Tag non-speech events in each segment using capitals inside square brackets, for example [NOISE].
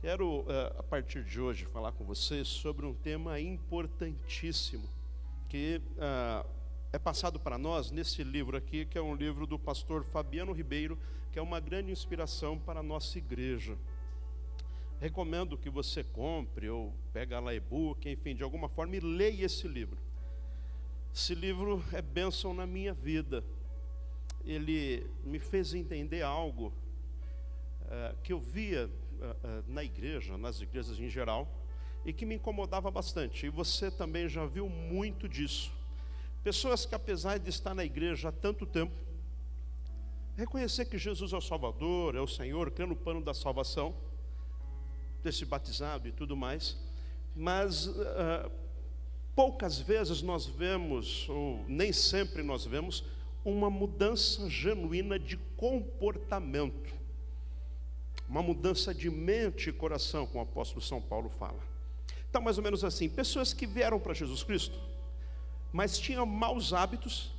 Quero, eh, a partir de hoje, falar com vocês sobre um tema importantíssimo que uh, é passado para nós nesse livro aqui, que é um livro do pastor Fabiano Ribeiro, que é uma grande inspiração para a nossa igreja. Recomendo que você compre ou pegue lá e-book, enfim, de alguma forma e leia esse livro. Esse livro é bênção na minha vida. Ele me fez entender algo uh, que eu via na igreja, nas igrejas em geral, e que me incomodava bastante. E você também já viu muito disso. Pessoas que, apesar de estar na igreja há tanto tempo, reconhecer que Jesus é o Salvador, é o Senhor, crendo no plano da salvação, ter se batizado e tudo mais, mas uh, poucas vezes nós vemos, ou nem sempre nós vemos, uma mudança genuína de comportamento uma mudança de mente e coração, como o apóstolo São Paulo fala. Então, mais ou menos assim: pessoas que vieram para Jesus Cristo, mas tinham maus hábitos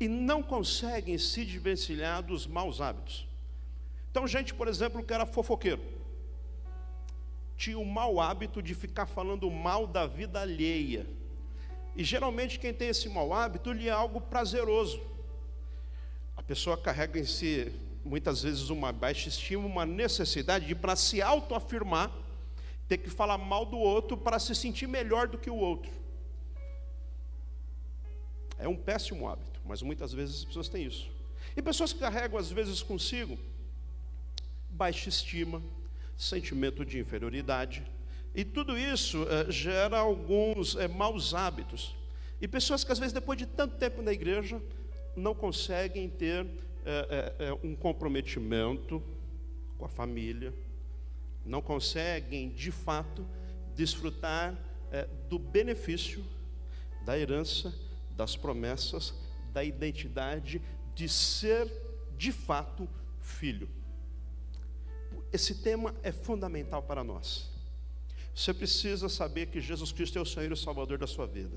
e não conseguem se desvencilhar dos maus hábitos. Então, gente, por exemplo, que era fofoqueiro, tinha o mau hábito de ficar falando mal da vida alheia. E geralmente quem tem esse mau hábito lhe é algo prazeroso. A pessoa carrega em si muitas vezes uma baixa estima, uma necessidade de, para se autoafirmar, ter que falar mal do outro para se sentir melhor do que o outro. É um péssimo hábito, mas muitas vezes as pessoas têm isso. E pessoas que carregam às vezes consigo baixa estima, sentimento de inferioridade, e tudo isso é, gera alguns é, maus hábitos. E pessoas que às vezes depois de tanto tempo na igreja não conseguem ter é, é, é, um comprometimento com a família, não conseguem de fato desfrutar é, do benefício da herança, das promessas, da identidade de ser de fato filho. Esse tema é fundamental para nós. Você precisa saber que Jesus Cristo é o Senhor e o Salvador da sua vida.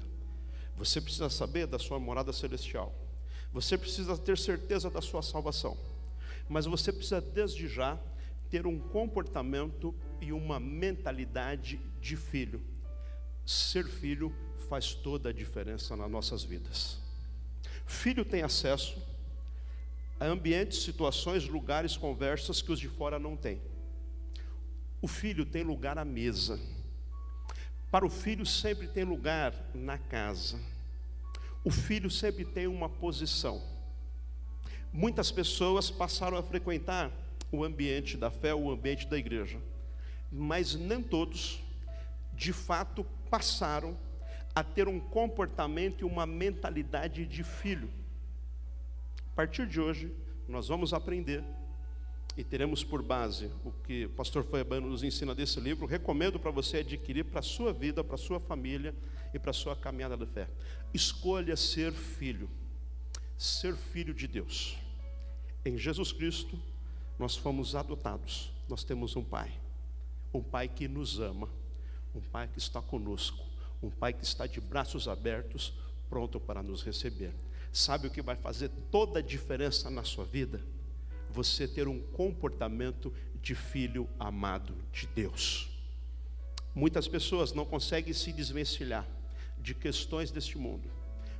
Você precisa saber da sua morada celestial. Você precisa ter certeza da sua salvação, mas você precisa desde já ter um comportamento e uma mentalidade de filho. Ser filho faz toda a diferença nas nossas vidas. Filho tem acesso a ambientes, situações, lugares, conversas que os de fora não têm. O filho tem lugar à mesa. Para o filho sempre tem lugar na casa o filho sempre tem uma posição. Muitas pessoas passaram a frequentar o ambiente da fé, o ambiente da igreja, mas nem todos, de fato, passaram a ter um comportamento e uma mentalidade de filho. A partir de hoje, nós vamos aprender e teremos por base o que o pastor Fabiano nos ensina desse livro. Recomendo para você adquirir para a sua vida, para a sua família e para a sua caminhada da fé. Escolha ser filho, ser filho de Deus. Em Jesus Cristo, nós fomos adotados, nós temos um Pai, um Pai que nos ama, um Pai que está conosco, um Pai que está de braços abertos, pronto para nos receber. Sabe o que vai fazer toda a diferença na sua vida? você ter um comportamento de filho amado de Deus. Muitas pessoas não conseguem se desvencilhar de questões deste mundo,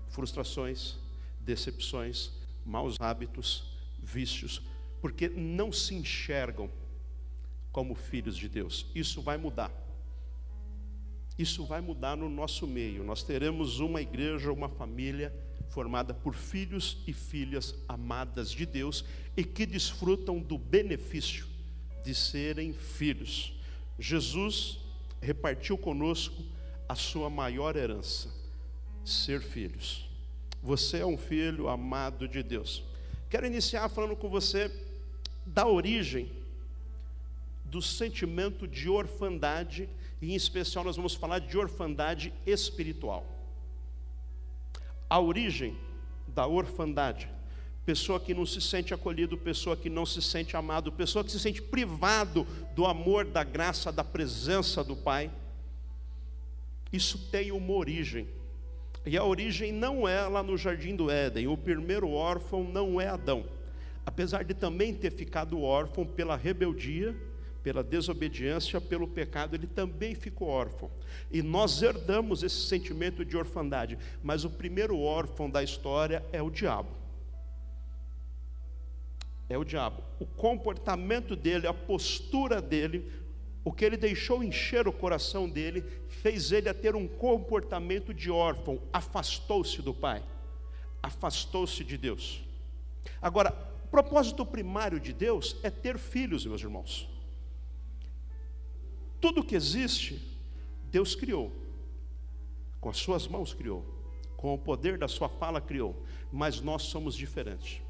frustrações, decepções, maus hábitos, vícios, porque não se enxergam como filhos de Deus. Isso vai mudar. Isso vai mudar no nosso meio. Nós teremos uma igreja, uma família formada por filhos e filhas amadas de Deus e que desfrutam do benefício de serem filhos. Jesus repartiu conosco a sua maior herança, ser filhos. Você é um filho amado de Deus. Quero iniciar falando com você da origem do sentimento de orfandade, e em especial nós vamos falar de orfandade espiritual a origem da orfandade. Pessoa que não se sente acolhido, pessoa que não se sente amado, pessoa que se sente privado do amor, da graça, da presença do Pai. Isso tem uma origem. E a origem não é lá no jardim do Éden. O primeiro órfão não é Adão. Apesar de também ter ficado órfão pela rebeldia, pela desobediência, pelo pecado, ele também ficou órfão. E nós herdamos esse sentimento de orfandade. Mas o primeiro órfão da história é o diabo. É o diabo. O comportamento dele, a postura dele, o que ele deixou encher o coração dele, fez ele a ter um comportamento de órfão, afastou-se do pai, afastou-se de Deus. Agora, o propósito primário de Deus é ter filhos, meus irmãos. Tudo que existe, Deus criou, com as suas mãos criou, com o poder da sua fala criou, mas nós somos diferentes.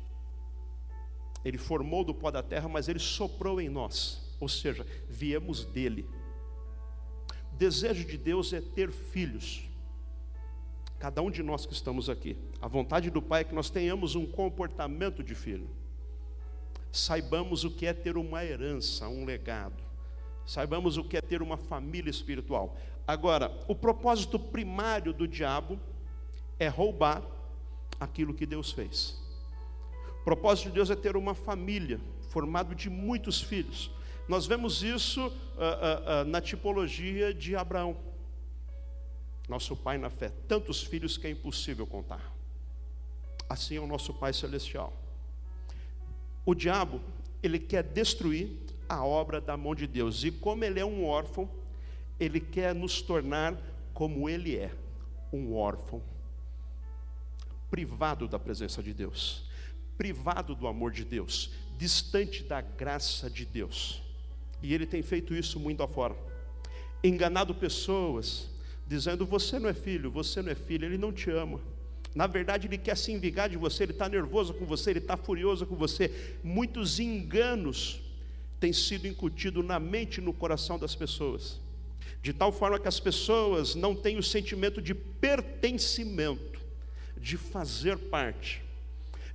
Ele formou do pó da terra, mas ele soprou em nós, ou seja, viemos dele. O desejo de Deus é ter filhos. Cada um de nós que estamos aqui, a vontade do Pai é que nós tenhamos um comportamento de filho. Saibamos o que é ter uma herança, um legado. Saibamos o que é ter uma família espiritual. Agora, o propósito primário do diabo é roubar aquilo que Deus fez. O propósito de Deus é ter uma família formada de muitos filhos. Nós vemos isso uh, uh, uh, na tipologia de Abraão, nosso pai na fé. Tantos filhos que é impossível contar. Assim é o nosso Pai Celestial. O diabo, ele quer destruir a obra da mão de Deus. E como ele é um órfão, ele quer nos tornar como ele é, um órfão, privado da presença de Deus, privado do amor de Deus, distante da graça de Deus. E ele tem feito isso muito afora. Enganado pessoas, dizendo: Você não é filho, você não é filho, ele não te ama. Na verdade, ele quer se envigar de você, ele está nervoso com você, ele está furioso com você. Muitos enganos tem sido incutido na mente e no coração das pessoas, de tal forma que as pessoas não têm o sentimento de pertencimento, de fazer parte,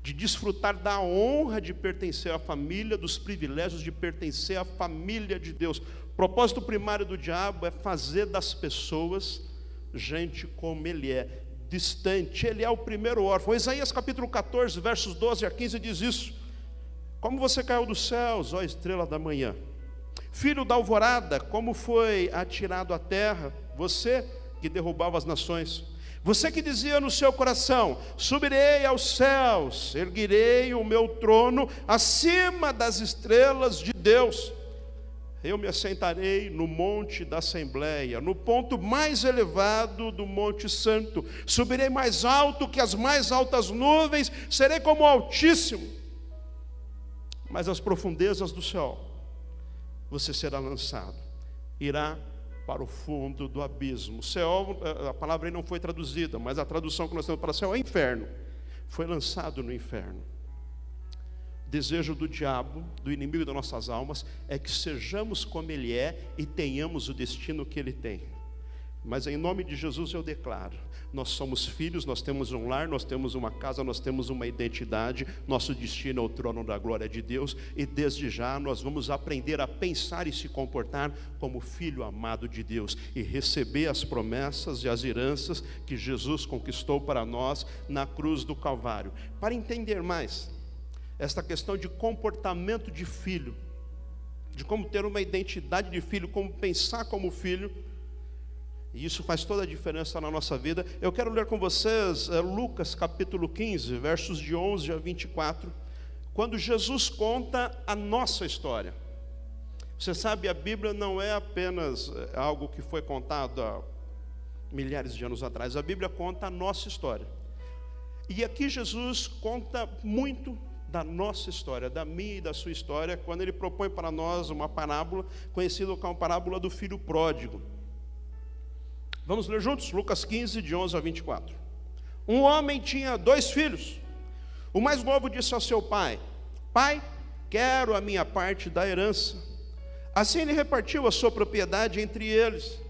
de desfrutar da honra de pertencer à família, dos privilégios de pertencer à família de Deus. O propósito primário do diabo é fazer das pessoas gente como ele é, distante. Ele é o primeiro órfão. Isaías capítulo 14, versos 12 a 15 diz isso. Como você caiu dos céus, ó estrela da manhã? Filho da alvorada, como foi atirado à terra, você que derrubava as nações. Você que dizia no seu coração: Subirei aos céus, erguirei o meu trono acima das estrelas de Deus. Eu me assentarei no monte da Assembleia, no ponto mais elevado do Monte Santo. Subirei mais alto que as mais altas nuvens, serei como o Altíssimo mas as profundezas do céu, você será lançado, irá para o fundo do abismo. Céu, eh, a palavra aí não foi traduzida, mas a tradução que nós temos para céu é inferno. Foi lançado no inferno. Desejo do diabo, do inimigo das nossas almas, é que sejamos como ele é e tenhamos o destino que ele tem. Mas em nome de Jesus eu declaro: nós somos filhos, nós temos um lar, nós temos uma casa, nós temos uma identidade, nosso destino é o trono da glória de Deus, e desde já nós vamos aprender a pensar e se comportar como filho amado de Deus e receber as promessas e as heranças que Jesus conquistou para nós na cruz do Calvário. Para entender mais esta questão de comportamento de filho, de como ter uma identidade de filho, como pensar como filho, e isso faz toda a diferença na nossa vida. Eu quero ler com vocês é, Lucas capítulo 15, versos de 11 a 24, quando Jesus conta a nossa história. Você sabe, a Bíblia não é apenas eh, algo que foi contado há milhares de anos atrás, a Bíblia conta a nossa história. E aqui Jesus conta muito da nossa história, da minha e da sua história, quando ele propõe para nós uma parábola conhecida como a parábola do filho pródigo. Vamos ler juntos? Lucas 15, de 11 a 24. Um homem tinha dois filhos. O mais novo disse ao seu pai: Pai, quero a minha parte da herança. Assim ele repartiu a sua propriedade entre eles.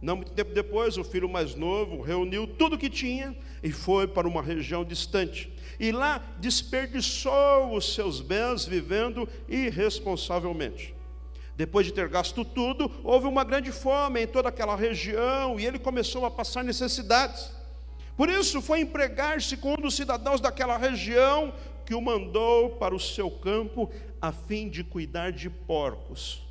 Não muito tempo depois, o filho mais novo reuniu tudo o que tinha e foi para uma região distante. E lá desperdiçou os seus bens vivendo irresponsavelmente. Depois de ter gasto tudo, houve uma grande fome em toda aquela região e ele começou a passar necessidades. Por isso, foi empregar-se com um dos cidadãos daquela região que o mandou para o seu campo a fim de cuidar de porcos.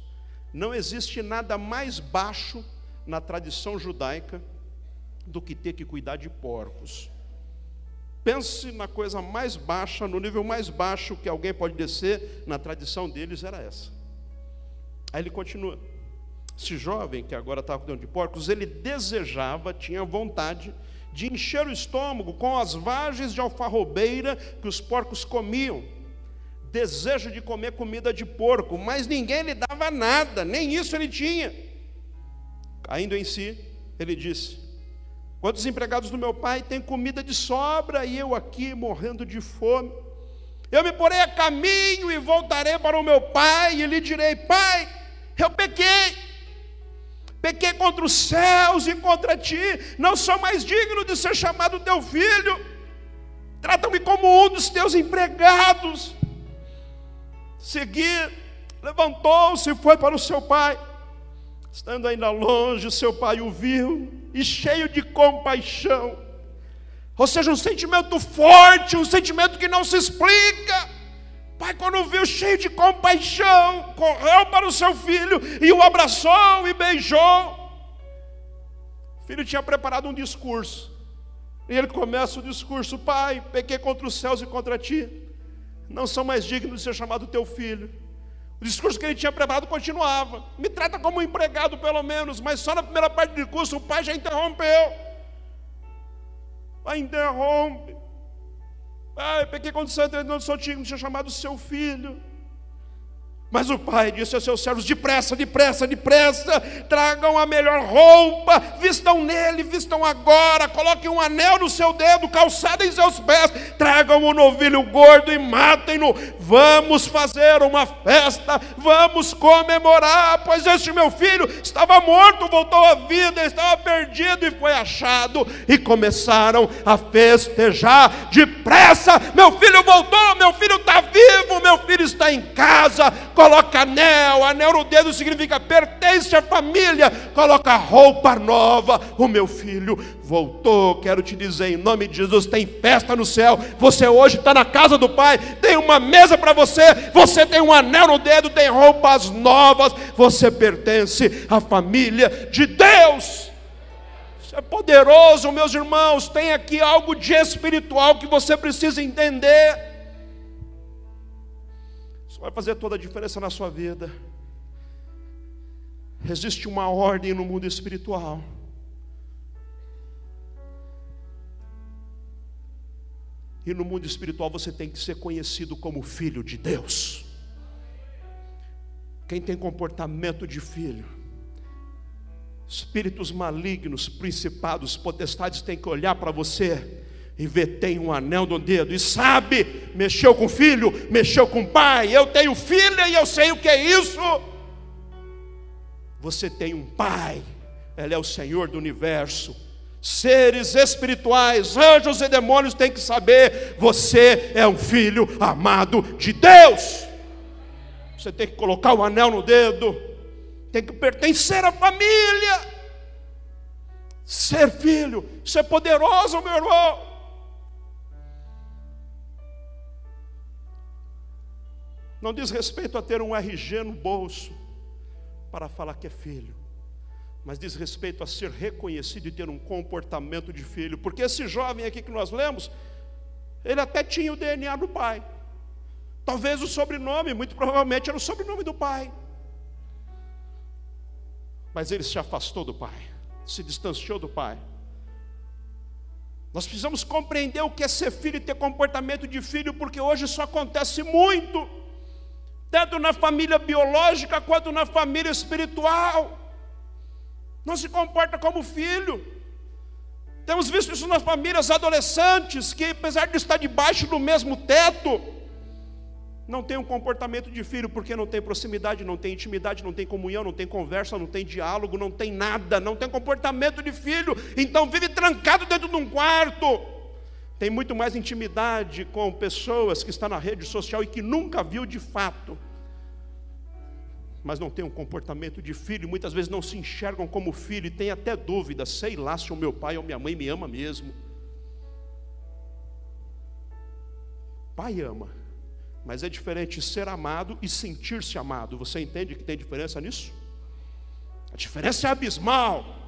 Não existe nada mais baixo na tradição judaica do que ter que cuidar de porcos. Pense na coisa mais baixa, no nível mais baixo que alguém pode descer, na tradição deles era essa. Aí ele continua. Esse jovem que agora estava cuidando de porcos, ele desejava, tinha vontade de encher o estômago com as vagens de alfarrobeira que os porcos comiam. Desejo de comer comida de porco, mas ninguém lhe dava nada, nem isso ele tinha. Caindo em si, ele disse: Quantos empregados do meu pai têm comida de sobra e eu aqui morrendo de fome? Eu me porei a caminho e voltarei para o meu pai e lhe direi: Pai, eu pequei, pequei contra os céus e contra ti, não sou mais digno de ser chamado teu filho, trata-me como um dos teus empregados. Seguir, levantou-se e foi para o seu pai. Estando ainda longe, seu pai o viu e cheio de compaixão, ou seja, um sentimento forte, um sentimento que não se explica pai, quando viu cheio de compaixão, correu para o seu filho e o abraçou e beijou. O filho tinha preparado um discurso. E ele começa o discurso: Pai, pequei contra os céus e contra ti. Não são mais dignos de ser chamado teu filho. O discurso que ele tinha preparado continuava. Me trata como um empregado, pelo menos. Mas só na primeira parte do discurso o pai já interrompeu. Pai interrompe. Pai, peguei condição de não sou digno de chamado seu filho. Mas o pai disse aos seus servos: depressa, depressa, depressa, tragam a melhor roupa, vistam nele, vistam agora, coloquem um anel no seu dedo, calçada em seus pés, tragam um novilho gordo e matem-no. Vamos fazer uma festa, vamos comemorar, pois este meu filho estava morto, voltou à vida, estava perdido e foi achado. E começaram a festejar depressa: meu filho voltou, meu filho está vivo, meu filho está em casa coloca anel, anel no dedo significa pertence à família, coloca roupa nova. O meu filho voltou. Quero te dizer, em nome de Jesus, tem festa no céu. Você hoje está na casa do Pai, tem uma mesa para você, você tem um anel no dedo, tem roupas novas. Você pertence à família de Deus. É poderoso, meus irmãos. Tem aqui algo de espiritual que você precisa entender vai fazer toda a diferença na sua vida. Existe uma ordem no mundo espiritual. E no mundo espiritual você tem que ser conhecido como filho de Deus. Quem tem comportamento de filho, espíritos malignos, principados, potestades têm que olhar para você e vê, tem um anel no dedo, e sabe, mexeu com o filho, mexeu com o pai, eu tenho filha e eu sei o que é isso. Você tem um pai, ele é o Senhor do universo. Seres espirituais, anjos e demônios têm que saber: você é um filho amado de Deus. Você tem que colocar o anel no dedo, tem que pertencer à família. Ser filho, isso é poderoso, meu irmão. Não diz respeito a ter um RG no bolso para falar que é filho, mas diz respeito a ser reconhecido e ter um comportamento de filho, porque esse jovem aqui que nós lemos, ele até tinha o DNA do pai, talvez o sobrenome, muito provavelmente era o sobrenome do pai, mas ele se afastou do pai, se distanciou do pai. Nós precisamos compreender o que é ser filho e ter comportamento de filho, porque hoje isso acontece muito tanto na família biológica quanto na família espiritual. Não se comporta como filho. Temos visto isso nas famílias adolescentes, que apesar de estar debaixo do mesmo teto, não tem um comportamento de filho, porque não tem proximidade, não tem intimidade, não tem comunhão, não tem conversa, não tem diálogo, não tem nada, não tem comportamento de filho, então vive trancado dentro de um quarto tem muito mais intimidade com pessoas que estão na rede social e que nunca viu de fato, mas não tem um comportamento de filho, muitas vezes não se enxergam como filho e tem até dúvida, sei lá se o meu pai ou minha mãe me ama mesmo. Pai ama, mas é diferente ser amado e sentir-se amado. Você entende que tem diferença nisso? diferença é abismal.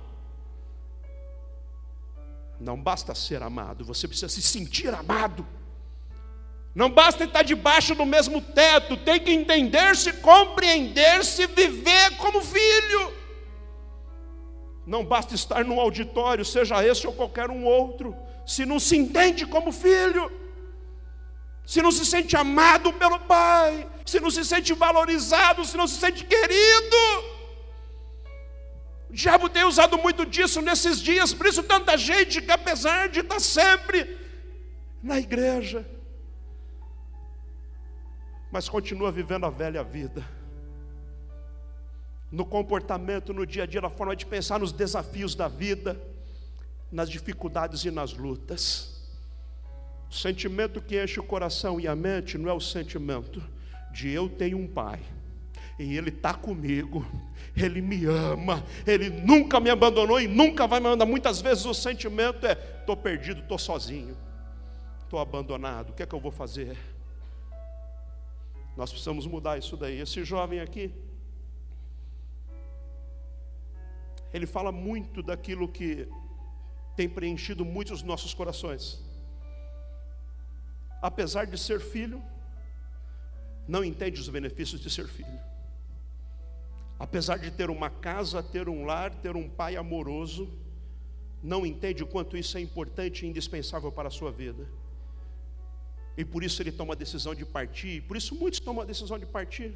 Não basta ser amado, você precisa se sentir amado. Não basta estar debaixo do mesmo teto, tem que entender-se, compreender-se, viver como filho. Não basta estar num auditório, seja esse ou qualquer um outro, se não se entende como filho, se não se sente amado pelo Pai, se não se sente valorizado, se não se sente querido. O diabo tem usado muito disso nesses dias, por isso tanta gente que apesar de estar sempre na igreja, mas continua vivendo a velha vida. No comportamento, no dia a dia, na forma de pensar nos desafios da vida, nas dificuldades e nas lutas. O sentimento que enche o coração e a mente não é o sentimento de eu tenho um pai e ele está comigo, ele me ama, ele nunca me abandonou e nunca vai me abandonar. Muitas vezes o sentimento é: estou perdido, estou sozinho, estou abandonado, o que é que eu vou fazer? Nós precisamos mudar isso daí. Esse jovem aqui, ele fala muito daquilo que tem preenchido muitos nossos corações. Apesar de ser filho, não entende os benefícios de ser filho. Apesar de ter uma casa, ter um lar, ter um pai amoroso, não entende o quanto isso é importante e indispensável para a sua vida. E por isso ele toma a decisão de partir. Por isso muitos tomam a decisão de partir.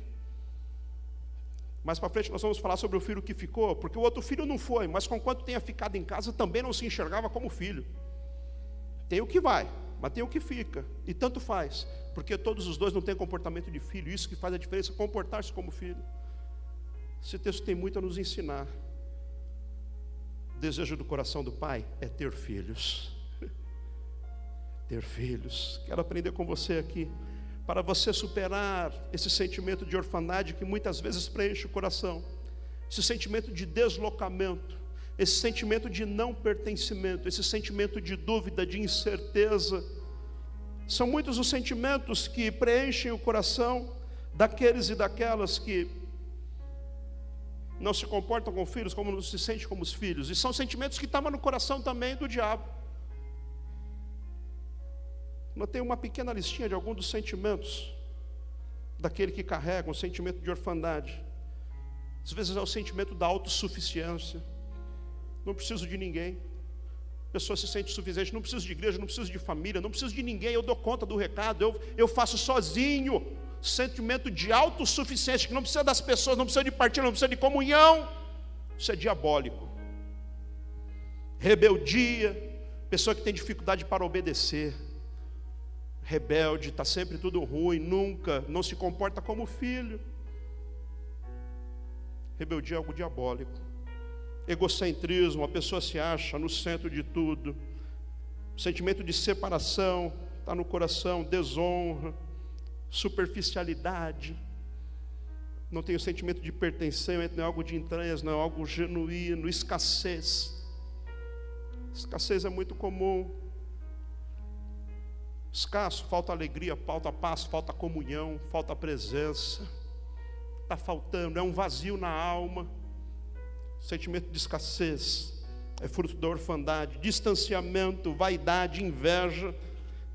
Mais para frente nós vamos falar sobre o filho que ficou, porque o outro filho não foi, mas com quanto tenha ficado em casa também não se enxergava como filho. Tem o que vai, mas tem o que fica, e tanto faz, porque todos os dois não têm comportamento de filho, isso que faz a diferença, comportar-se como filho. Esse texto tem muito a nos ensinar. O desejo do coração do pai é ter filhos ter filhos. Quero aprender com você aqui, para você superar esse sentimento de orfandade que muitas vezes preenche o coração, esse sentimento de deslocamento, esse sentimento de não pertencimento, esse sentimento de dúvida, de incerteza. São muitos os sentimentos que preenchem o coração daqueles e daquelas que não se comportam com filhos como não se sentem como os filhos, e são sentimentos que estavam no coração também do diabo. Notei uma pequena listinha de alguns dos sentimentos daquele que carrega um sentimento de orfandade. Às vezes é o sentimento da autossuficiência. Não preciso de ninguém. A pessoa se sente suficiente, não preciso de igreja, não preciso de família, não preciso de ninguém, eu dou conta do recado, eu, eu faço sozinho. Sentimento de autossuficiência, que não precisa das pessoas, não precisa de partido, não precisa de comunhão. Isso é diabólico. Rebeldia, pessoa que tem dificuldade para obedecer rebelde, está sempre tudo ruim, nunca, não se comporta como filho. Rebeldia é algo diabólico. Egocentrismo, a pessoa se acha no centro de tudo. sentimento de separação está no coração, desonra, superficialidade. Não tem o sentimento de pertencimento, não é algo de entranhas, não é algo genuíno, escassez. Escassez é muito comum escasso, falta alegria, falta paz, falta comunhão, falta presença. Está faltando, é um vazio na alma. Sentimento de escassez é fruto da orfandade, distanciamento, vaidade, inveja,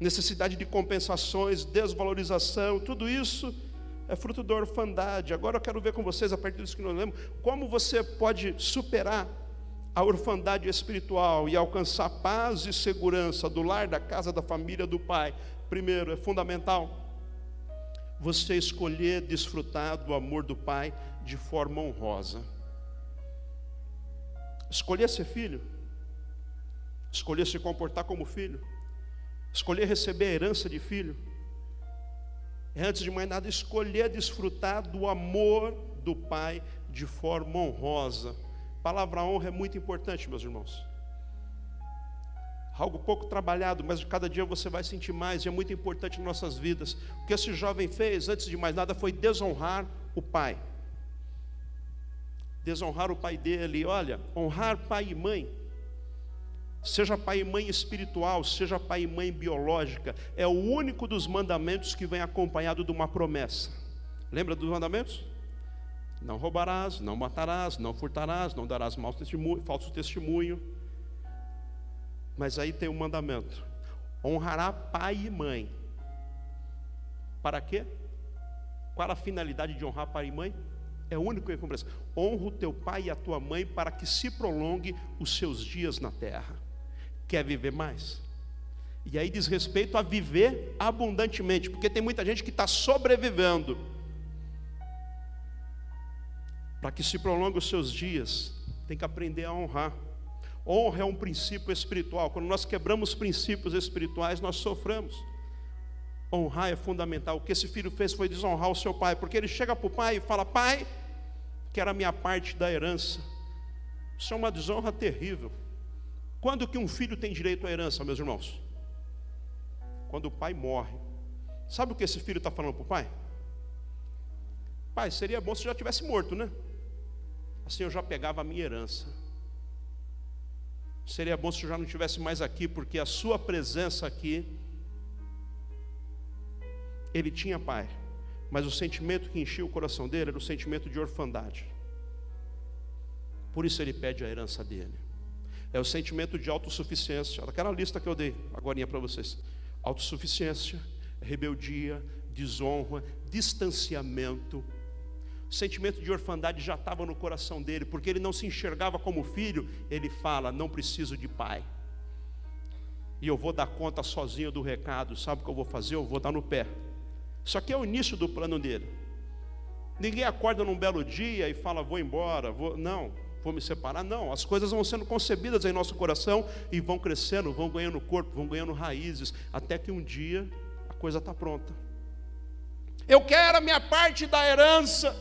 necessidade de compensações, desvalorização, tudo isso é fruto da orfandade. Agora eu quero ver com vocês, a partir disso que nós lemos, como você pode superar a orfandade espiritual e alcançar paz e segurança do lar, da casa, da família, do pai, primeiro, é fundamental você escolher desfrutar do amor do pai de forma honrosa. Escolher ser filho, escolher se comportar como filho, escolher receber a herança de filho, é antes de mais nada escolher desfrutar do amor do pai de forma honrosa palavra honra é muito importante, meus irmãos. Algo pouco trabalhado, mas cada dia você vai sentir mais, e é muito importante em nossas vidas. O que esse jovem fez, antes de mais nada, foi desonrar o pai. Desonrar o pai dele, olha, honrar pai e mãe, seja pai e mãe espiritual, seja pai e mãe biológica, é o único dos mandamentos que vem acompanhado de uma promessa. Lembra dos mandamentos? Não roubarás, não matarás, não furtarás, não darás mau testemunho, falso testemunho. Mas aí tem um mandamento: honrará pai e mãe. Para quê? Qual a finalidade de honrar pai e mãe? É o único que compreensão. Honra o teu pai e a tua mãe para que se prolongue os seus dias na terra. Quer viver mais? E aí diz respeito a viver abundantemente, porque tem muita gente que está sobrevivendo. Para que se prolongue os seus dias, tem que aprender a honrar. Honra é um princípio espiritual. Quando nós quebramos princípios espirituais, nós sofremos. Honrar é fundamental. O que esse filho fez foi desonrar o seu pai, porque ele chega para o pai e fala: Pai, quero a minha parte da herança. Isso é uma desonra terrível. Quando que um filho tem direito à herança, meus irmãos? Quando o pai morre. Sabe o que esse filho está falando para o pai? Pai, seria bom se já tivesse morto, né? Assim eu já pegava a minha herança. Seria bom se eu já não estivesse mais aqui, porque a sua presença aqui, ele tinha pai, mas o sentimento que enchia o coração dele era o sentimento de orfandade. Por isso ele pede a herança dele. É o sentimento de autossuficiência, aquela lista que eu dei agora para vocês: autossuficiência, rebeldia, desonra, distanciamento, o sentimento de orfandade já estava no coração dele, porque ele não se enxergava como filho. Ele fala: Não preciso de pai. E eu vou dar conta sozinho do recado. Sabe o que eu vou fazer? Eu vou dar no pé. Isso aqui é o início do plano dele. Ninguém acorda num belo dia e fala: Vou embora. Vou... Não, vou me separar. Não, as coisas vão sendo concebidas em nosso coração e vão crescendo, vão ganhando corpo, vão ganhando raízes, até que um dia a coisa está pronta. Eu quero a minha parte da herança.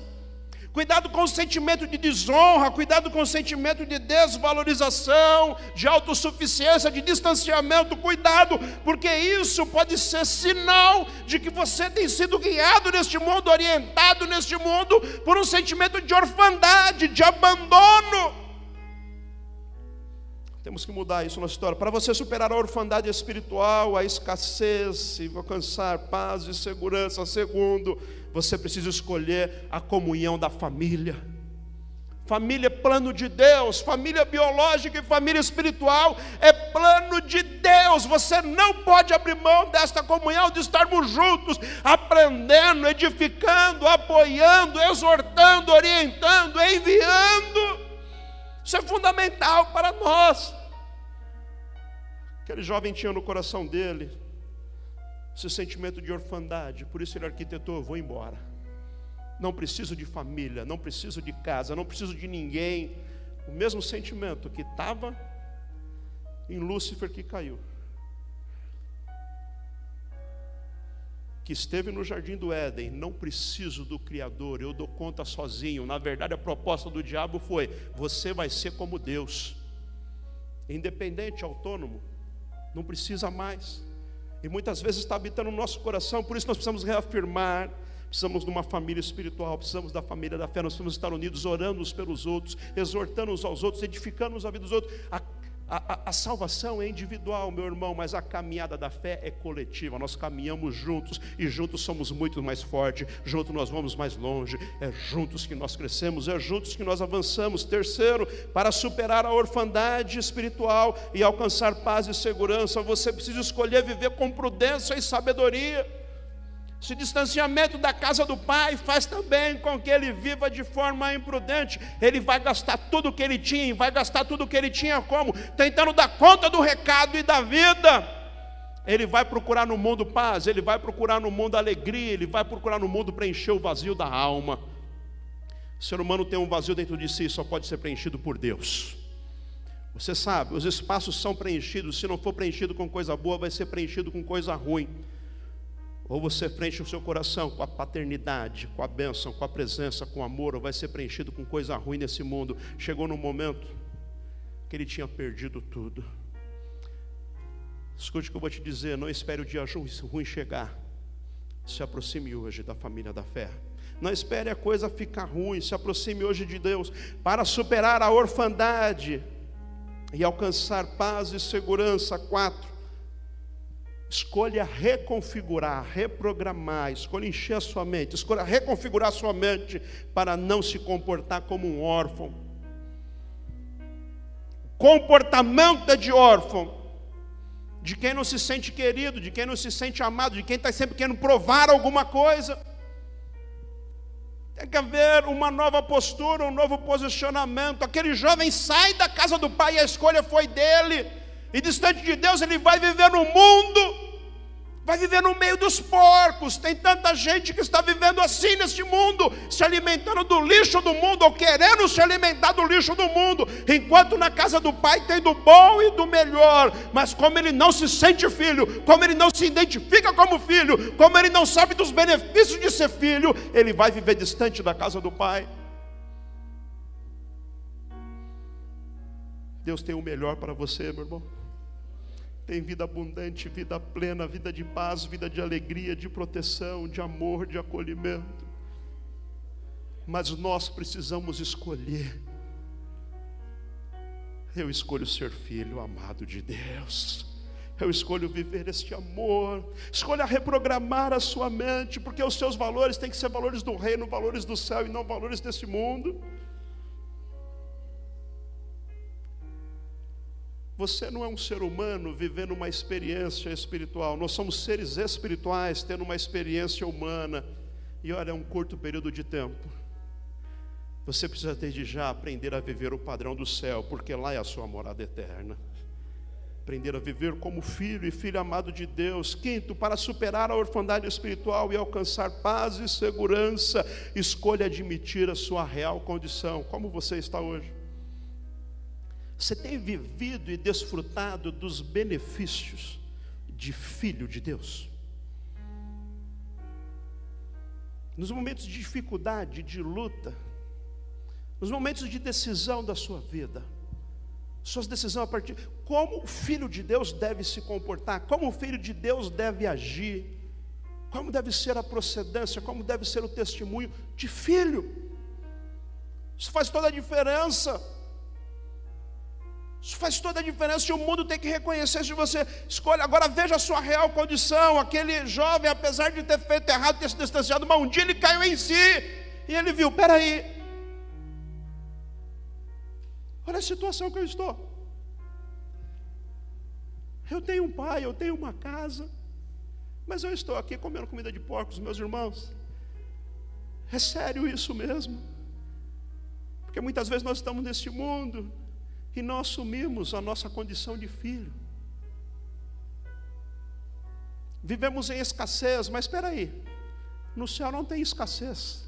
Cuidado com o sentimento de desonra, cuidado com o sentimento de desvalorização, de autossuficiência, de distanciamento. Cuidado, porque isso pode ser sinal de que você tem sido guiado neste mundo, orientado neste mundo por um sentimento de orfandade, de abandono. Temos que mudar isso na história. Para você superar a orfandade espiritual, a escassez e alcançar paz e segurança, segundo, você precisa escolher a comunhão da família. Família é plano de Deus, família biológica e família espiritual é plano de Deus. Você não pode abrir mão desta comunhão, de estarmos juntos, aprendendo, edificando, apoiando, exortando, orientando, enviando. Isso é fundamental para nós. Aquele jovem tinha no coração dele esse sentimento de orfandade. Por isso ele arquitetou: eu vou embora. Não preciso de família, não preciso de casa, não preciso de ninguém. O mesmo sentimento que estava em Lúcifer que caiu. que esteve no jardim do Éden, não preciso do Criador, eu dou conta sozinho. Na verdade, a proposta do diabo foi: você vai ser como Deus, independente, autônomo, não precisa mais. E muitas vezes está habitando no nosso coração, por isso nós precisamos reafirmar, precisamos de uma família espiritual, precisamos da família da fé, nós precisamos estar unidos, orando uns pelos outros, exortando uns aos outros, edificando uns a vida dos outros. A, a, a, salvação é individual, meu irmão, mas a caminhada da fé é coletiva. Nós caminhamos juntos e juntos somos muito mais fortes, juntos nós vamos mais longe. É juntos que nós crescemos, é juntos que nós avançamos. Terceiro, para superar a orfandade espiritual e alcançar paz e segurança, você precisa escolher viver com prudência e sabedoria. Esse distanciamento da casa do pai faz também com que ele viva de forma imprudente. Ele vai gastar tudo o que ele tinha, vai gastar tudo o que ele tinha como? Tentando dar conta do recado e da vida. Ele vai procurar no mundo paz, ele vai procurar no mundo alegria, ele vai procurar no mundo preencher o vazio da alma. O ser humano tem um vazio dentro de si, só pode ser preenchido por Deus. Você sabe, os espaços são preenchidos, se não for preenchido com coisa boa, vai ser preenchido com coisa ruim. Ou você preenche o seu coração com a paternidade, com a bênção, com a presença, com o amor, ou vai ser preenchido com coisa ruim nesse mundo. Chegou no momento que ele tinha perdido tudo. Escute o que eu vou te dizer: não espere o dia ruim chegar. Se aproxime hoje da família da fé. Não espere a coisa ficar ruim. Se aproxime hoje de Deus para superar a orfandade e alcançar paz e segurança. Quatro Escolha reconfigurar, reprogramar, escolha encher a sua mente, escolha reconfigurar a sua mente para não se comportar como um órfão. Comportamento é de órfão, de quem não se sente querido, de quem não se sente amado, de quem está sempre querendo provar alguma coisa. Tem que haver uma nova postura, um novo posicionamento. Aquele jovem sai da casa do pai e a escolha foi dele e distante de Deus, ele vai viver no mundo, vai viver no meio dos porcos. Tem tanta gente que está vivendo assim neste mundo, se alimentando do lixo do mundo, ou querendo se alimentar do lixo do mundo, enquanto na casa do pai tem do bom e do melhor, mas como ele não se sente filho, como ele não se identifica como filho, como ele não sabe dos benefícios de ser filho, ele vai viver distante da casa do pai. Deus tem o melhor para você, meu irmão tem vida abundante, vida plena, vida de paz, vida de alegria, de proteção, de amor, de acolhimento. Mas nós precisamos escolher. Eu escolho ser filho amado de Deus. Eu escolho viver este amor. Escolha reprogramar a sua mente, porque os seus valores têm que ser valores do reino, valores do céu e não valores desse mundo. Você não é um ser humano vivendo uma experiência espiritual. Nós somos seres espirituais tendo uma experiência humana. E olha, é um curto período de tempo. Você precisa desde já aprender a viver o padrão do céu, porque lá é a sua morada eterna. Aprender a viver como filho e filho amado de Deus. Quinto, para superar a orfandade espiritual e alcançar paz e segurança, escolha admitir a sua real condição. Como você está hoje? Você tem vivido e desfrutado dos benefícios de filho de Deus? Nos momentos de dificuldade, de luta, nos momentos de decisão da sua vida, suas decisões a partir como o filho de Deus deve se comportar, como o filho de Deus deve agir, como deve ser a procedência, como deve ser o testemunho de filho. Isso faz toda a diferença. Isso faz toda a diferença e o mundo tem que reconhecer se você escolhe. Agora veja a sua real condição. Aquele jovem, apesar de ter feito errado, ter se distanciado, mas um dia ele caiu em si e ele viu: peraí, olha a situação que eu estou. Eu tenho um pai, eu tenho uma casa, mas eu estou aqui comendo comida de porcos, meus irmãos. É sério isso mesmo? Porque muitas vezes nós estamos neste mundo e não assumimos a nossa condição de filho. Vivemos em escassez, mas espera aí, no céu não tem escassez.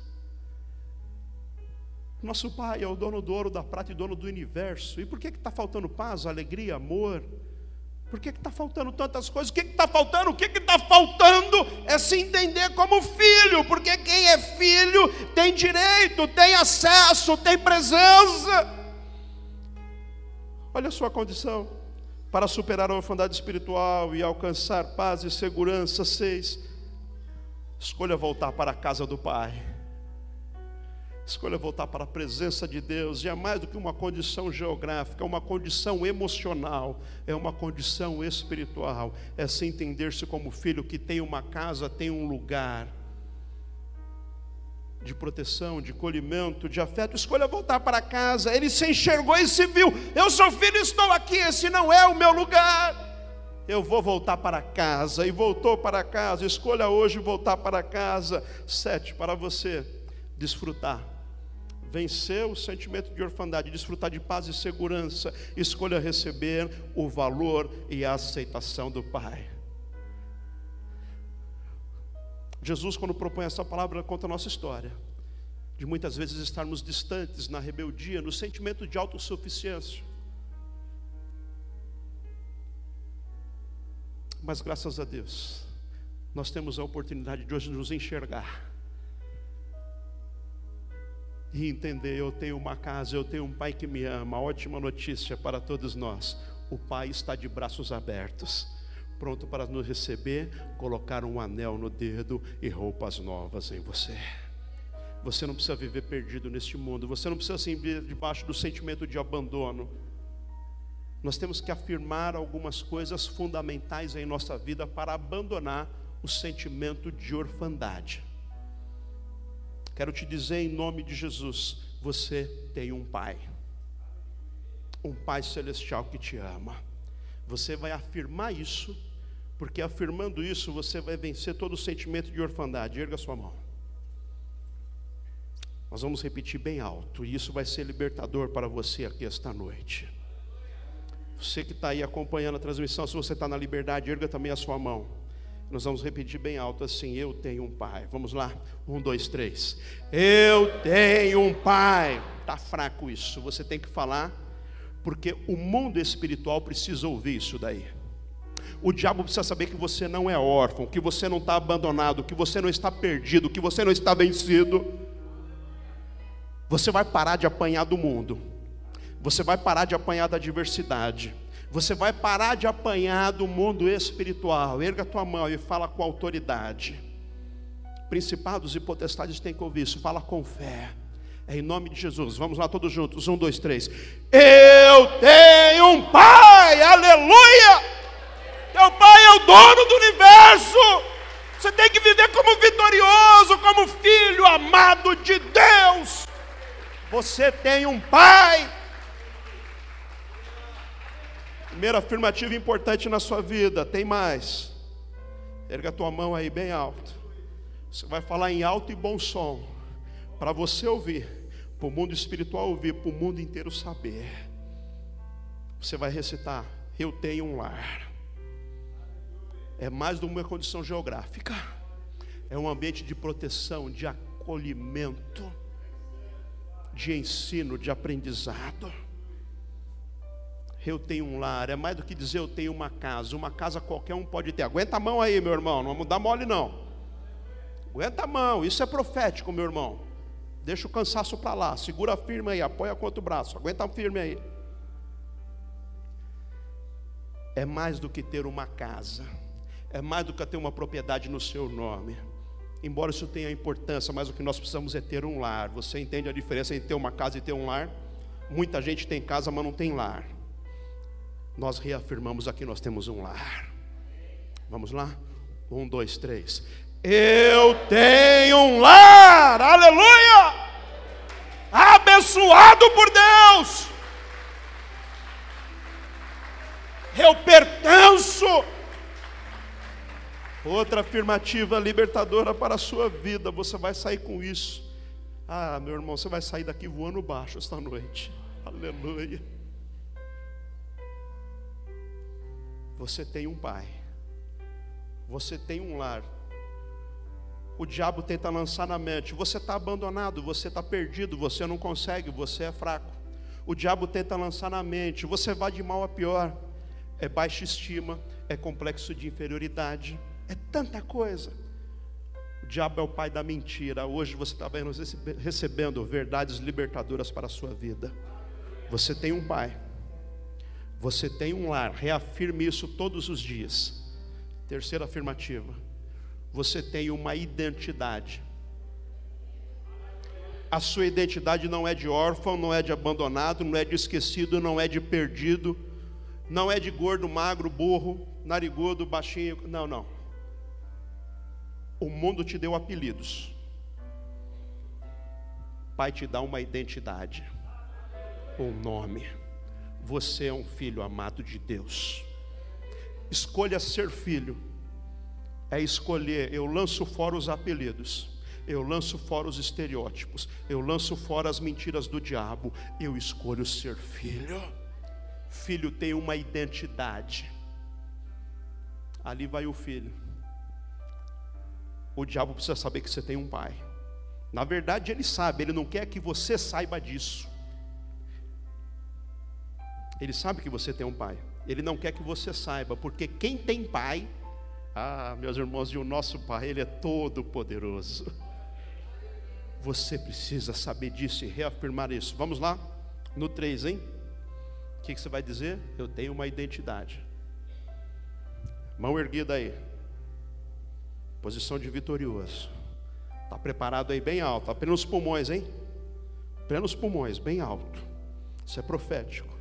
Nosso Pai é o dono do ouro, da prata e dono do universo. E por que está faltando paz, alegria, amor? Por que está faltando tantas coisas? O que está faltando? O que está faltando é se entender como filho, porque quem é filho tem direito, tem acesso, tem presença. Olha a sua condição. Para superar a orfandade espiritual e alcançar paz e segurança. Seis. Escolha voltar para a casa do Pai. Escolha voltar para a presença de Deus. E é mais do que uma condição geográfica, é uma condição emocional, é uma condição espiritual. É se entender-se como filho que tem uma casa, tem um lugar de proteção, de colhimento, de afeto, escolha voltar para casa. Ele se enxergou e se viu: eu sou filho, estou aqui, esse não é o meu lugar. Eu vou voltar para casa. E voltou para casa. Escolha hoje voltar para casa. Sete, para você desfrutar. Vencer o sentimento de orfandade, desfrutar de paz e segurança. Escolha receber o valor e a aceitação do Pai. Jesus, quando propõe essa palavra, conta a nossa história. De muitas vezes estarmos distantes na rebeldia, no sentimento de autossuficiência. Mas graças a Deus, nós temos a oportunidade de hoje nos enxergar e entender: eu tenho uma casa, eu tenho um pai que me ama. Ótima notícia para todos nós: o pai está de braços abertos pronto para nos receber, colocar um anel no dedo e roupas novas em você. Você não precisa viver perdido neste mundo, você não precisa se viver debaixo do sentimento de abandono. nós temos que afirmar algumas coisas fundamentais em nossa vida para abandonar o sentimento de orfandade. Quero te dizer em nome de Jesus: você tem um Pai, um Pai celestial que te ama. Você vai afirmar isso, porque afirmando isso você vai vencer todo o sentimento de orfandade. Erga sua mão. Nós vamos repetir bem alto, e isso vai ser libertador para você aqui esta noite. Você que está aí acompanhando a transmissão, se você está na liberdade, erga também a sua mão. Nós vamos repetir bem alto assim: Eu tenho um pai. Vamos lá? Um, dois, três. Eu tenho um pai. Está fraco isso. Você tem que falar, porque o mundo espiritual precisa ouvir isso daí. O diabo precisa saber que você não é órfão, que você não está abandonado, que você não está perdido, que você não está vencido. Você vai parar de apanhar do mundo. Você vai parar de apanhar da adversidade. Você vai parar de apanhar do mundo espiritual. Erga tua mão e fala com autoridade. Principados e potestades têm que ouvir isso. Fala com fé. É em nome de Jesus. Vamos lá todos juntos. Um, dois, três. Eu tenho um Pai. Aleluia. Teu Pai é o dono do universo. Você tem que viver como vitorioso, como filho amado de Deus. Você tem um Pai. Primeira afirmativa importante na sua vida, tem mais. Erga a tua mão aí bem alto. Você vai falar em alto e bom som, para você ouvir, para o mundo espiritual ouvir, para o mundo inteiro saber. Você vai recitar: Eu tenho um lar. É mais do que uma condição geográfica, é um ambiente de proteção, de acolhimento, de ensino, de aprendizado eu tenho um lar, é mais do que dizer eu tenho uma casa. Uma casa qualquer um pode ter. Aguenta a mão aí, meu irmão, não vamos dar mole não. Aguenta a mão, isso é profético, meu irmão. Deixa o cansaço para lá, segura firme aí, apoia contra o braço, aguenta firme aí. É mais do que ter uma casa, é mais do que ter uma propriedade no seu nome. Embora isso tenha importância, mas o que nós precisamos é ter um lar. Você entende a diferença entre ter uma casa e ter um lar? Muita gente tem casa, mas não tem lar nós reafirmamos aqui: nós temos um lar. Vamos lá? Um, dois, três. Eu tenho um lar, aleluia! Abençoado por Deus. Eu pertenço. Outra afirmativa libertadora para a sua vida. Você vai sair com isso. Ah, meu irmão, você vai sair daqui voando baixo esta noite. Aleluia. Você tem um pai, você tem um lar. O diabo tenta lançar na mente: você está abandonado, você está perdido, você não consegue, você é fraco. O diabo tenta lançar na mente: você vai de mal a pior. É baixa estima, é complexo de inferioridade, é tanta coisa. O diabo é o pai da mentira. Hoje você está recebendo verdades libertadoras para a sua vida. Você tem um pai. Você tem um lar, reafirme isso todos os dias. Terceira afirmativa. Você tem uma identidade. A sua identidade não é de órfão, não é de abandonado, não é de esquecido, não é de perdido, não é de gordo, magro, burro, narigudo, baixinho. Não, não. O mundo te deu apelidos. Pai te dá uma identidade, um nome. Você é um filho amado de Deus. Escolha ser filho. É escolher, eu lanço fora os apelidos. Eu lanço fora os estereótipos. Eu lanço fora as mentiras do diabo. Eu escolho ser filho. Filho tem uma identidade. Ali vai o filho. O diabo precisa saber que você tem um pai. Na verdade, ele sabe, ele não quer que você saiba disso. Ele sabe que você tem um pai. Ele não quer que você saiba, porque quem tem pai, ah, meus irmãos, e o nosso pai, ele é todo poderoso. Você precisa saber disso e reafirmar isso. Vamos lá? No 3, hein? O que, que você vai dizer? Eu tenho uma identidade. Mão erguida aí. Posição de vitorioso. Está preparado aí bem alto. Apenas os pulmões, hein? Apenas os pulmões, bem alto. Isso é profético.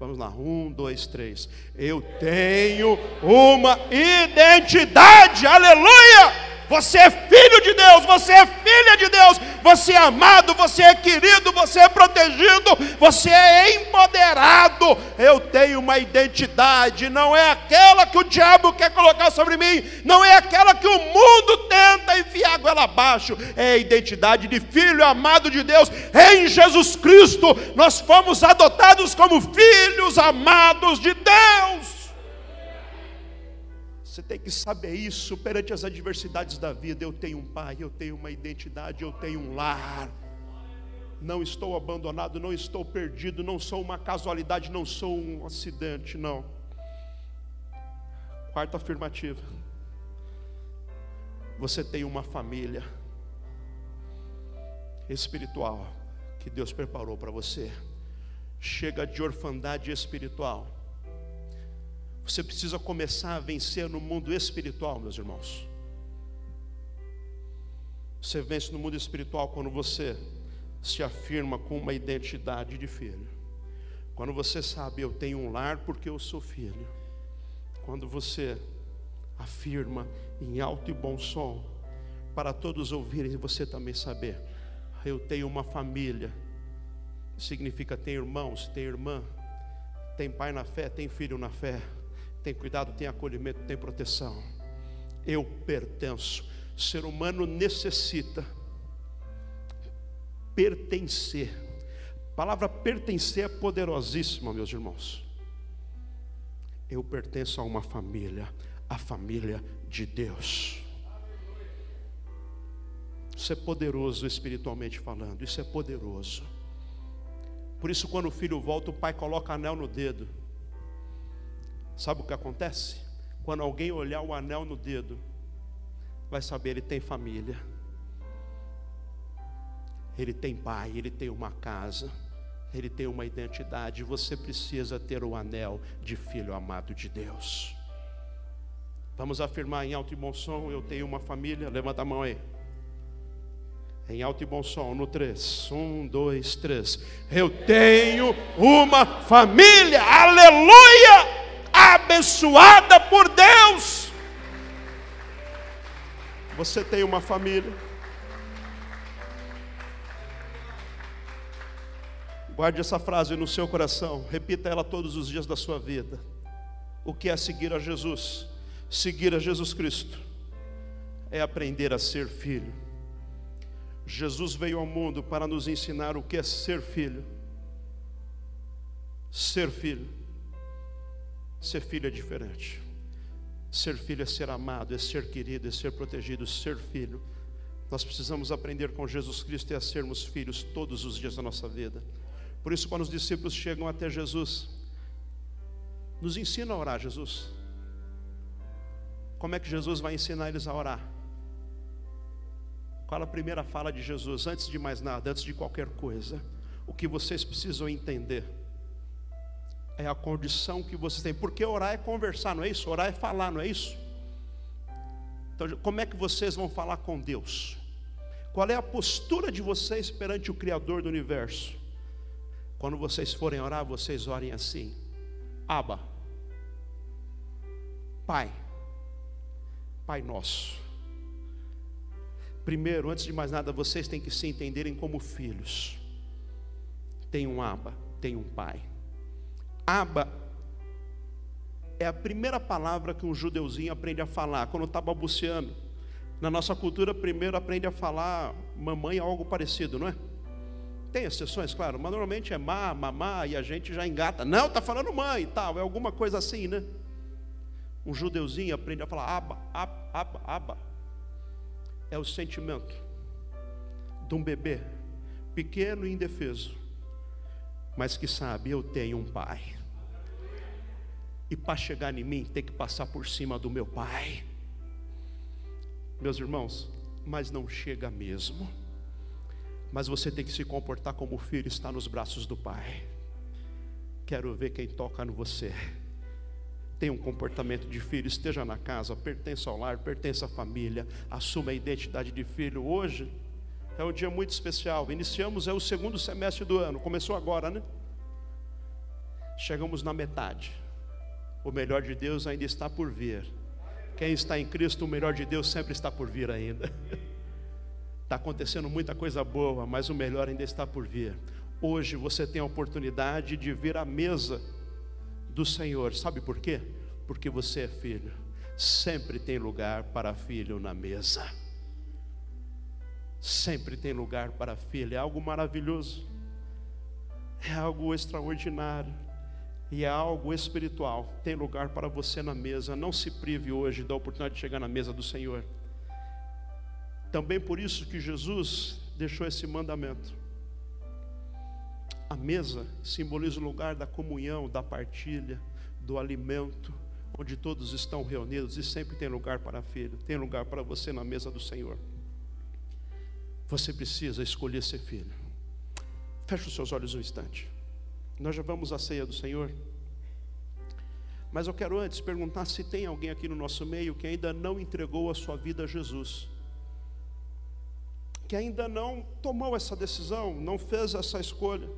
Vamos lá, um, dois, três. Eu tenho uma identidade, aleluia! Você é filho de Deus, você é filha de Deus, você é amado, você é querido, você é protegido, você é empoderado. Eu tenho uma identidade, não é aquela que o diabo quer colocar sobre mim, não é aquela que o mundo tenta enfiar ela abaixo, é a identidade de filho amado de Deus em Jesus Cristo. Nós fomos adotados como filhos amados de Deus. Você tem que saber isso perante as adversidades da vida. Eu tenho um pai, eu tenho uma identidade, eu tenho um lar. Não estou abandonado, não estou perdido, não sou uma casualidade, não sou um acidente, não. Quarta afirmativa. Você tem uma família espiritual que Deus preparou para você. Chega de orfandade espiritual você precisa começar a vencer no mundo espiritual, meus irmãos. Você vence no mundo espiritual quando você se afirma com uma identidade de filho. Quando você sabe, eu tenho um lar porque eu sou filho. Quando você afirma em alto e bom som, para todos ouvirem e você também saber, eu tenho uma família. Significa tem irmãos, tem irmã, tem pai na fé, tem filho na fé tem cuidado, tem acolhimento, tem proteção. Eu pertenço. O ser humano necessita pertencer. A palavra pertencer é poderosíssima, meus irmãos. Eu pertenço a uma família, a família de Deus. Isso é poderoso espiritualmente falando, isso é poderoso. Por isso, quando o filho volta, o pai coloca anel no dedo. Sabe o que acontece? Quando alguém olhar o anel no dedo, vai saber ele tem família, ele tem pai, ele tem uma casa, ele tem uma identidade. Você precisa ter o anel de filho amado de Deus. Vamos afirmar em alto e bom som: Eu tenho uma família. Levanta a mão aí. Em alto e bom som, no 3. Um, dois, três. Eu tenho uma família. Aleluia! Abençoada por Deus. Você tem uma família. Guarde essa frase no seu coração, repita ela todos os dias da sua vida. O que é seguir a Jesus? Seguir a Jesus Cristo é aprender a ser filho. Jesus veio ao mundo para nos ensinar o que é ser filho. Ser filho. Ser filho é diferente. Ser filho é ser amado, é ser querido, é ser protegido, ser filho. Nós precisamos aprender com Jesus Cristo e a sermos filhos todos os dias da nossa vida. Por isso, quando os discípulos chegam até Jesus, nos ensina a orar, Jesus. Como é que Jesus vai ensinar eles a orar? Qual a primeira fala de Jesus? Antes de mais nada, antes de qualquer coisa, o que vocês precisam entender é a condição que vocês têm. Porque orar é conversar, não é isso? Orar é falar, não é isso? Então, como é que vocês vão falar com Deus? Qual é a postura de vocês perante o Criador do universo? Quando vocês forem orar, vocês orem assim: Aba, Pai, Pai nosso. Primeiro, antes de mais nada, vocês têm que se entenderem como filhos. Tem um Aba, tem um Pai. Aba é a primeira palavra que um judeuzinho aprende a falar quando está balbuciando. Na nossa cultura, primeiro aprende a falar mamãe algo parecido, não é? Tem exceções, claro, mas normalmente é má, mamá, e a gente já engata. Não, está falando mãe e tal, é alguma coisa assim, né? Um judeuzinho aprende a falar aba, aba, aba, aba. É o sentimento de um bebê pequeno e indefeso, mas que sabe, eu tenho um pai. E para chegar em mim, tem que passar por cima do meu pai. Meus irmãos, mas não chega mesmo. Mas você tem que se comportar como o filho está nos braços do pai. Quero ver quem toca no você. Tenha um comportamento de filho, esteja na casa, pertença ao lar, pertença à família, assuma a identidade de filho. Hoje é um dia muito especial. Iniciamos é o segundo semestre do ano, começou agora, né? Chegamos na metade. O melhor de Deus ainda está por vir. Quem está em Cristo, o melhor de Deus sempre está por vir ainda. Está [LAUGHS] acontecendo muita coisa boa, mas o melhor ainda está por vir. Hoje você tem a oportunidade de vir à mesa do Senhor. Sabe por quê? Porque você é filho. Sempre tem lugar para filho na mesa. Sempre tem lugar para filho. É algo maravilhoso. É algo extraordinário. E é algo espiritual. Tem lugar para você na mesa. Não se prive hoje da oportunidade de chegar na mesa do Senhor. Também por isso que Jesus deixou esse mandamento. A mesa simboliza o lugar da comunhão, da partilha, do alimento, onde todos estão reunidos e sempre tem lugar para filho, tem lugar para você na mesa do Senhor. Você precisa escolher ser filho. Feche os seus olhos um instante. Nós já vamos à ceia do Senhor. Mas eu quero antes perguntar se tem alguém aqui no nosso meio que ainda não entregou a sua vida a Jesus. Que ainda não tomou essa decisão, não fez essa escolha.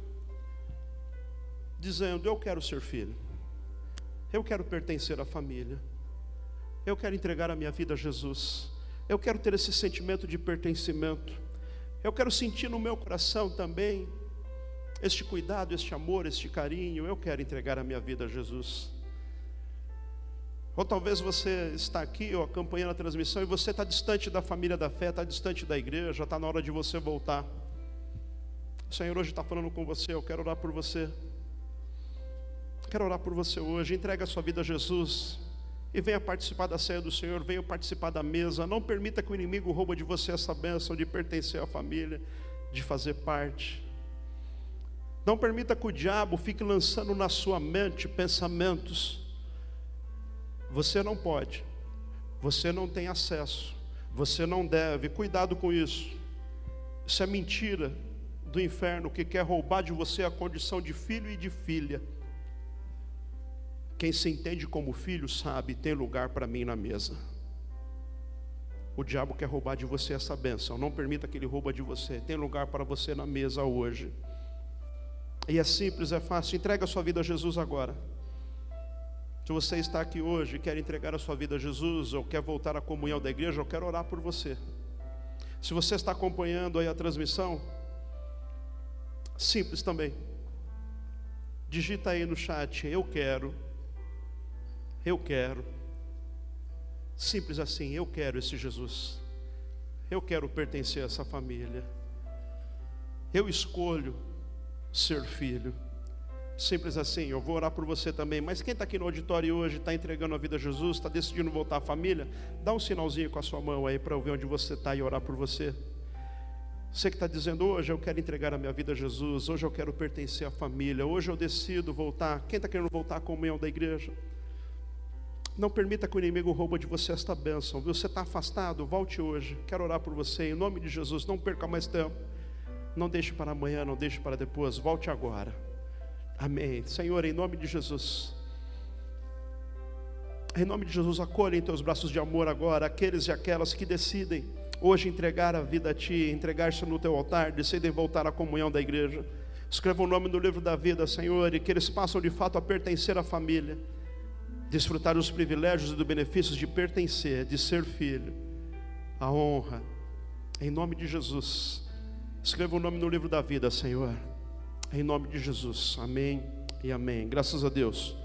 Dizendo: Eu quero ser filho. Eu quero pertencer à família. Eu quero entregar a minha vida a Jesus. Eu quero ter esse sentimento de pertencimento. Eu quero sentir no meu coração também este cuidado, este amor, este carinho. Eu quero entregar a minha vida a Jesus. Ou talvez você está aqui ou acompanhando a transmissão e você está distante da família da fé, está distante da igreja, está na hora de você voltar. O Senhor hoje está falando com você, eu quero orar por você. Quero orar por você hoje. Entrega a sua vida a Jesus e venha participar da ceia do Senhor, venha participar da mesa. Não permita que o inimigo roube de você essa bênção de pertencer à família, de fazer parte. Não permita que o diabo fique lançando na sua mente pensamentos. Você não pode, você não tem acesso, você não deve. Cuidado com isso. Isso é mentira do inferno que quer roubar de você a condição de filho e de filha. Quem se entende como filho sabe, tem lugar para mim na mesa. O diabo quer roubar de você essa bênção. Não permita que ele rouba de você. Tem lugar para você na mesa hoje. E é simples, é fácil. Entrega a sua vida a Jesus agora. Se você está aqui hoje e quer entregar a sua vida a Jesus, ou quer voltar à comunhão da igreja, eu quero orar por você. Se você está acompanhando aí a transmissão, simples também. Digita aí no chat, eu quero eu quero. Simples assim, eu quero esse Jesus. Eu quero pertencer a essa família. Eu escolho ser filho. Simples assim, eu vou orar por você também. Mas quem está aqui no auditório hoje, está entregando a vida a Jesus, está decidindo voltar à família, dá um sinalzinho com a sua mão aí para eu ver onde você está e orar por você. Você que está dizendo, hoje eu quero entregar a minha vida a Jesus, hoje eu quero pertencer à família, hoje eu decido voltar. Quem está querendo voltar à comunhão da igreja? Não permita que o inimigo rouba de você esta bênção. Você está afastado? Volte hoje. Quero orar por você. Em nome de Jesus, não perca mais tempo. Não deixe para amanhã, não deixe para depois. Volte agora. Amém. Senhor, em nome de Jesus. Em nome de Jesus, acolha em teus braços de amor agora aqueles e aquelas que decidem hoje entregar a vida a Ti, entregar-se no Teu altar, decidem voltar à comunhão da igreja. Escreva o nome no livro da vida, Senhor, e que eles passam de fato a pertencer à família desfrutar dos privilégios e dos benefícios de pertencer, de ser filho, a honra, em nome de Jesus. Escreva o nome no livro da vida, Senhor, em nome de Jesus, amém e amém. Graças a Deus.